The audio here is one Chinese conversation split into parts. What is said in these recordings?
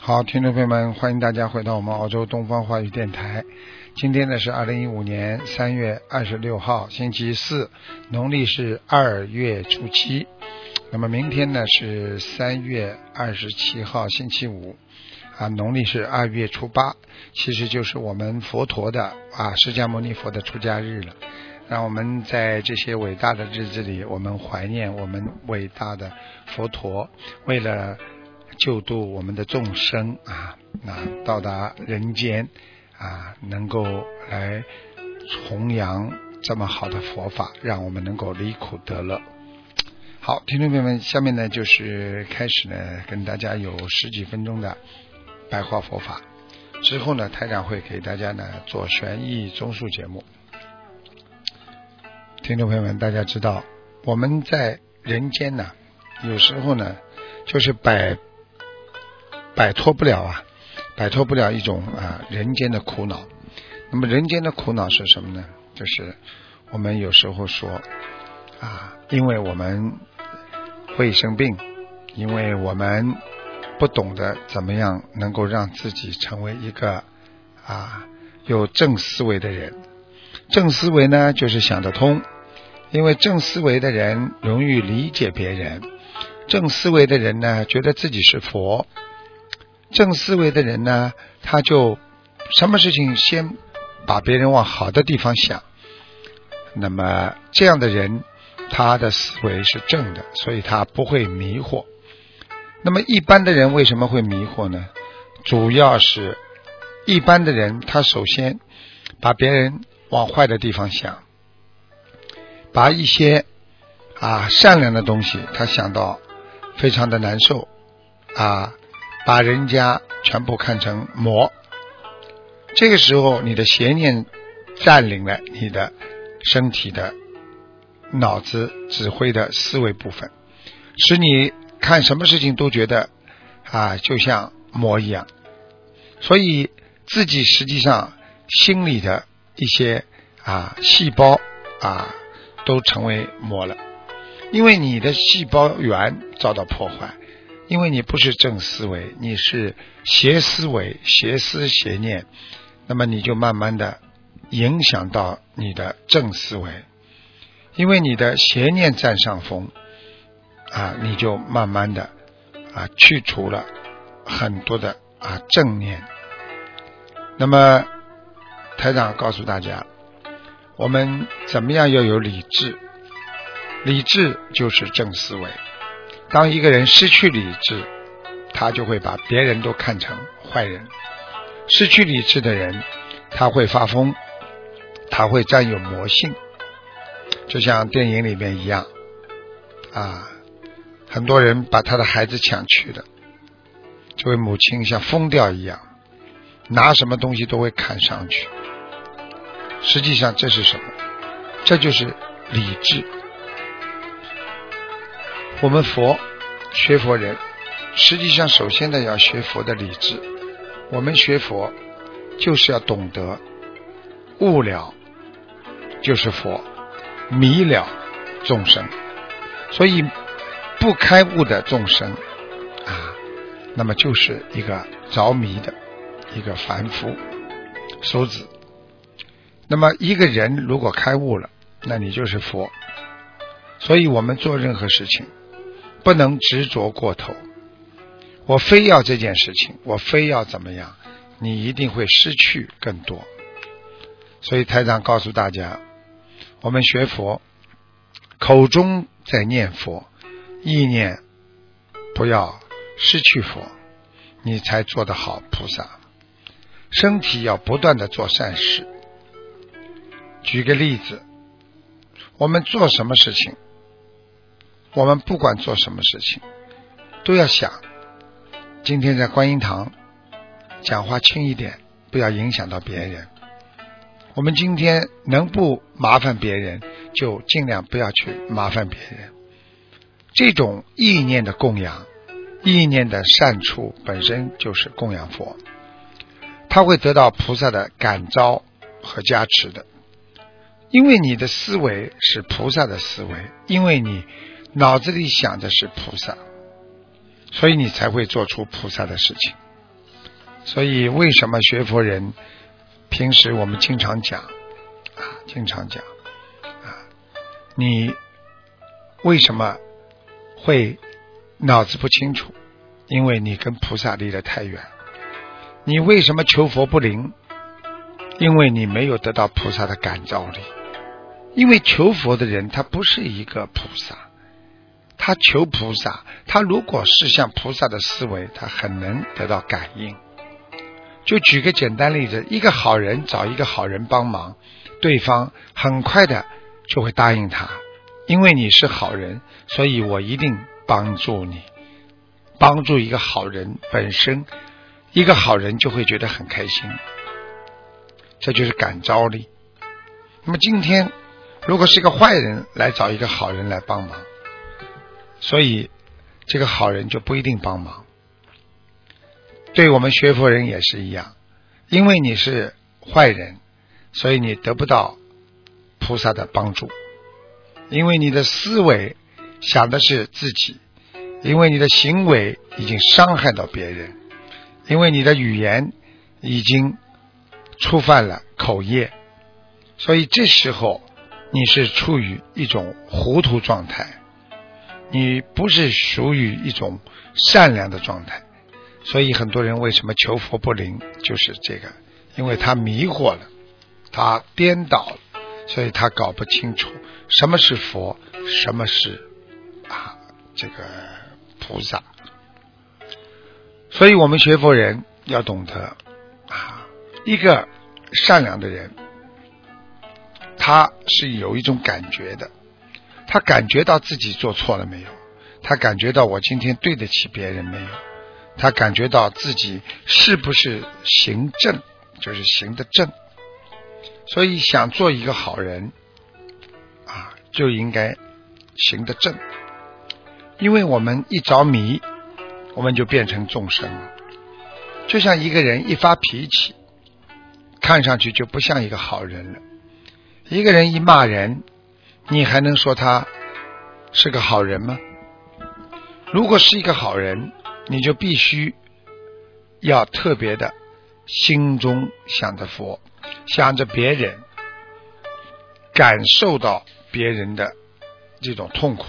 好，听众朋友们，欢迎大家回到我们澳洲东方话语电台。今天呢是二零一五年三月二十六号，星期四，农历是二月初七。那么明天呢是三月二十七号，星期五，啊，农历是二月初八，其实就是我们佛陀的啊释迦牟尼佛的出家日了。让我们在这些伟大的日子里，我们怀念我们伟大的佛陀，为了救度我们的众生啊，那到达人间啊，能够来弘扬这么好的佛法，让我们能够离苦得乐。好，听众朋友们，下面呢就是开始呢，跟大家有十几分钟的白话佛法，之后呢，台长会给大家呢做玄义综述节目。听众朋友们，大家知道我们在人间呢，有时候呢，就是摆摆脱不了啊，摆脱不了一种啊人间的苦恼。那么人间的苦恼是什么呢？就是我们有时候说啊，因为我们会生病，因为我们不懂得怎么样能够让自己成为一个啊有正思维的人。正思维呢，就是想得通。因为正思维的人容易理解别人，正思维的人呢，觉得自己是佛。正思维的人呢，他就什么事情先把别人往好的地方想。那么这样的人，他的思维是正的，所以他不会迷惑。那么一般的人为什么会迷惑呢？主要是一般的人，他首先把别人往坏的地方想。把一些啊善良的东西，他想到非常的难受啊，把人家全部看成魔。这个时候，你的邪念占领了你的身体的脑子指挥的思维部分，使你看什么事情都觉得啊就像魔一样。所以自己实际上心里的一些啊细胞啊。都成为魔了，因为你的细胞源遭到破坏，因为你不是正思维，你是邪思维、邪思邪念，那么你就慢慢的影响到你的正思维，因为你的邪念占上风，啊，你就慢慢的啊去除了很多的啊正念。那么台长告诉大家。我们怎么样要有理智？理智就是正思维。当一个人失去理智，他就会把别人都看成坏人。失去理智的人，他会发疯，他会占有魔性，就像电影里面一样啊，很多人把他的孩子抢去了，这位母亲像疯掉一样，拿什么东西都会砍上去。实际上这是什么？这就是理智。我们佛学佛人，实际上首先呢要学佛的理智。我们学佛就是要懂得悟了就是佛，迷了众生。所以不开悟的众生啊，那么就是一个着迷的一个凡夫俗子。那么一个人如果开悟了，那你就是佛。所以我们做任何事情不能执着过头。我非要这件事情，我非要怎么样，你一定会失去更多。所以台长告诉大家，我们学佛，口中在念佛，意念不要失去佛，你才做得好菩萨。身体要不断的做善事。举个例子，我们做什么事情我们不管做什么事情，都要想，今天在观音堂讲话轻一点，不要影响到别人。我们今天能不麻烦别人，就尽量不要去麻烦别人。这种意念的供养，意念的善处本身就是供养佛，他会得到菩萨的感召和加持的。因为你的思维是菩萨的思维，因为你脑子里想的是菩萨，所以你才会做出菩萨的事情。所以为什么学佛人？平时我们经常讲啊，经常讲啊，你为什么会脑子不清楚？因为你跟菩萨离得太远。你为什么求佛不灵？因为你没有得到菩萨的感召力。因为求佛的人他不是一个菩萨，他求菩萨，他如果是像菩萨的思维，他很能得到感应。就举个简单例子，一个好人找一个好人帮忙，对方很快的就会答应他，因为你是好人，所以我一定帮助你。帮助一个好人本身，一个好人就会觉得很开心，这就是感召力。那么今天，如果是一个坏人来找一个好人来帮忙，所以这个好人就不一定帮忙。对我们学佛人也是一样，因为你是坏人，所以你得不到菩萨的帮助。因为你的思维想的是自己，因为你的行为已经伤害到别人，因为你的语言已经触犯了口业，所以这时候你是处于一种糊涂状态，你不是属于一种善良的状态。所以很多人为什么求佛不灵，就是这个，因为他迷惑了，他颠倒了，所以他搞不清楚什么是佛，什么是啊这个菩萨。所以我们学佛人要懂得啊，一个善良的人，他是有一种感觉的，他感觉到自己做错了没有，他感觉到我今天对得起别人没有。他感觉到自己是不是行正，就是行得正，所以想做一个好人啊，就应该行得正。因为我们一着迷，我们就变成众生了。就像一个人一发脾气，看上去就不像一个好人了。一个人一骂人，你还能说他是个好人吗？如果是一个好人。你就必须要特别的心中想着佛，想着别人，感受到别人的这种痛苦，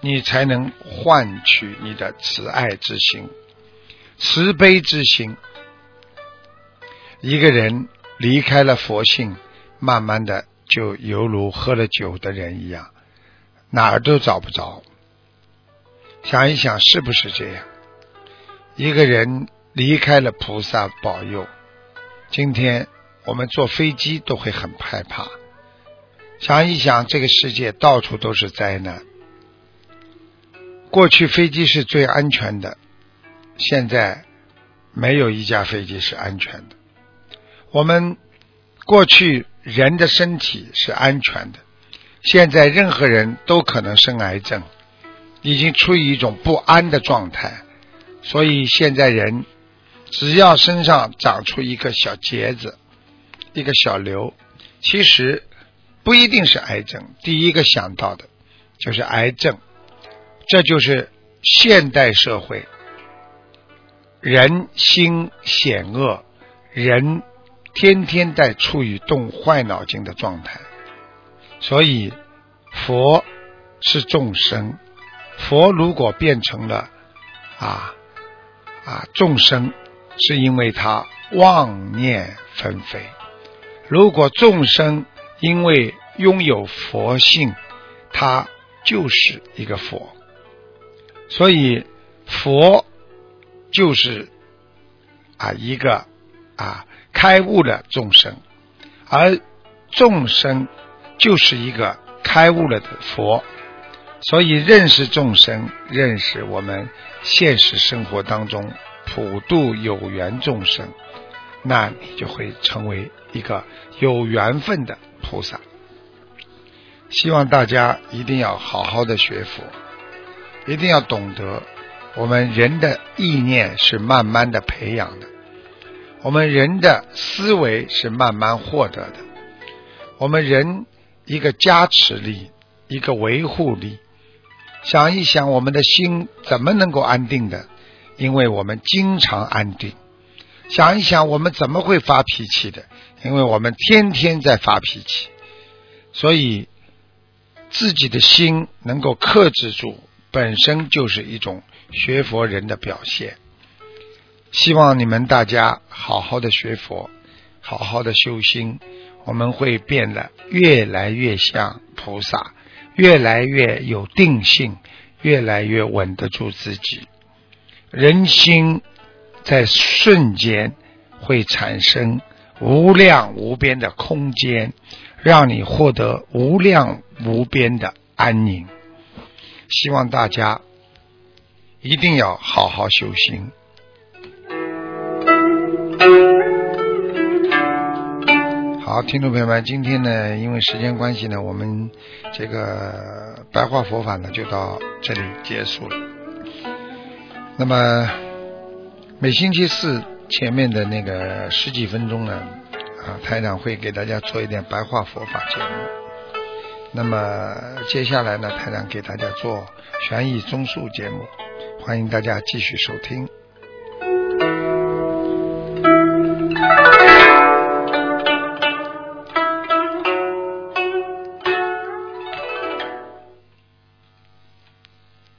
你才能换取你的慈爱之心、慈悲之心。一个人离开了佛性，慢慢的就犹如喝了酒的人一样，哪儿都找不着。想一想，是不是这样？一个人离开了菩萨保佑，今天我们坐飞机都会很害怕。想一想，这个世界到处都是灾难。过去飞机是最安全的，现在没有一架飞机是安全的。我们过去人的身体是安全的，现在任何人都可能生癌症，已经处于一种不安的状态。所以现在人只要身上长出一个小结子、一个小瘤，其实不一定是癌症。第一个想到的就是癌症，这就是现代社会人心险恶，人天天在处于动坏脑筋的状态。所以佛是众生，佛如果变成了啊。啊，众生是因为他妄念纷飞。如果众生因为拥有佛性，他就是一个佛。所以佛就是啊一个啊开悟了众生，而众生就是一个开悟了的佛。所以认识众生，认识我们现实生活当中普度有缘众生，那你就会成为一个有缘分的菩萨。希望大家一定要好好的学佛，一定要懂得，我们人的意念是慢慢的培养的，我们人的思维是慢慢获得的，我们人一个加持力，一个维护力。想一想，我们的心怎么能够安定的？因为我们经常安定。想一想，我们怎么会发脾气的？因为我们天天在发脾气。所以，自己的心能够克制住，本身就是一种学佛人的表现。希望你们大家好好的学佛，好好的修心，我们会变得越来越像菩萨。越来越有定性，越来越稳得住自己。人心在瞬间会产生无量无边的空间，让你获得无量无边的安宁。希望大家一定要好好修行。好，听众朋友们，今天呢，因为时间关系呢，我们这个白话佛法呢就到这里结束了。那么每星期四前面的那个十几分钟呢，啊，台长会给大家做一点白话佛法节目。那么接下来呢，台长给大家做悬疑综述节目，欢迎大家继续收听。